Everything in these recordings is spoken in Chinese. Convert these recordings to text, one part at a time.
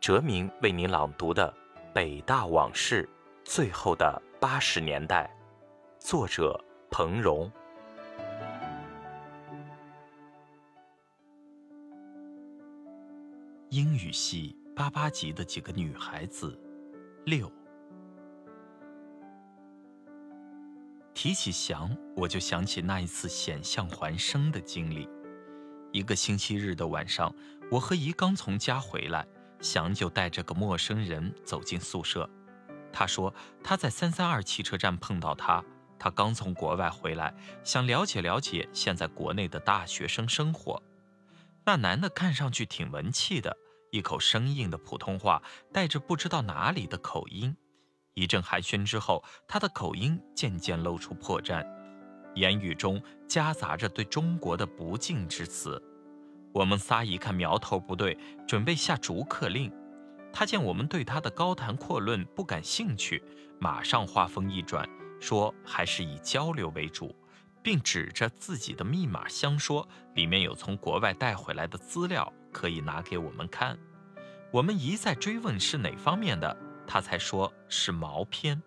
哲明为您朗读的《北大往事：最后的八十年代》，作者彭荣。英语系八八级的几个女孩子，六。提起翔，我就想起那一次险象环生的经历。一个星期日的晚上，我和姨刚从家回来。祥就带着个陌生人走进宿舍，他说他在三三二汽车站碰到他，他刚从国外回来，想了解了解现在国内的大学生生活。那男的看上去挺文气的，一口生硬的普通话，带着不知道哪里的口音。一阵寒暄之后，他的口音渐渐露出破绽，言语中夹杂着对中国的不敬之词。我们仨一看苗头不对，准备下逐客令。他见我们对他的高谈阔论不感兴趣，马上话锋一转，说还是以交流为主，并指着自己的密码箱说：“里面有从国外带回来的资料，可以拿给我们看。”我们一再追问是哪方面的，他才说是毛片。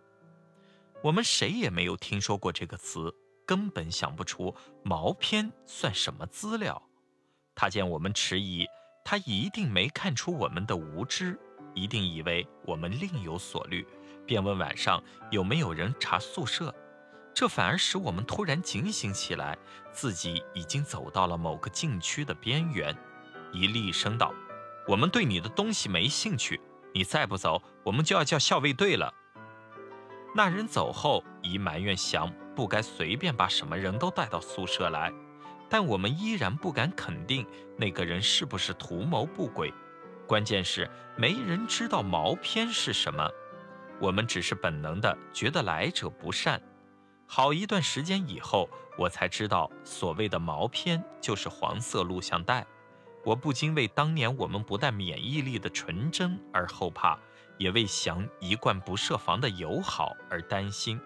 我们谁也没有听说过这个词，根本想不出毛片算什么资料。他见我们迟疑，他一定没看出我们的无知，一定以为我们另有所虑，便问晚上有没有人查宿舍。这反而使我们突然警醒起来，自己已经走到了某个禁区的边缘，一厉声道：“我们对你的东西没兴趣，你再不走，我们就要叫校卫队了。”那人走后，已埋怨祥不该随便把什么人都带到宿舍来。但我们依然不敢肯定那个人是不是图谋不轨，关键是没人知道毛片是什么，我们只是本能的觉得来者不善。好一段时间以后，我才知道所谓的毛片就是黄色录像带，我不禁为当年我们不但免疫力的纯真而后怕，也为翔一贯不设防的友好而担心，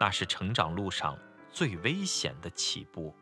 那是成长路上最危险的起步。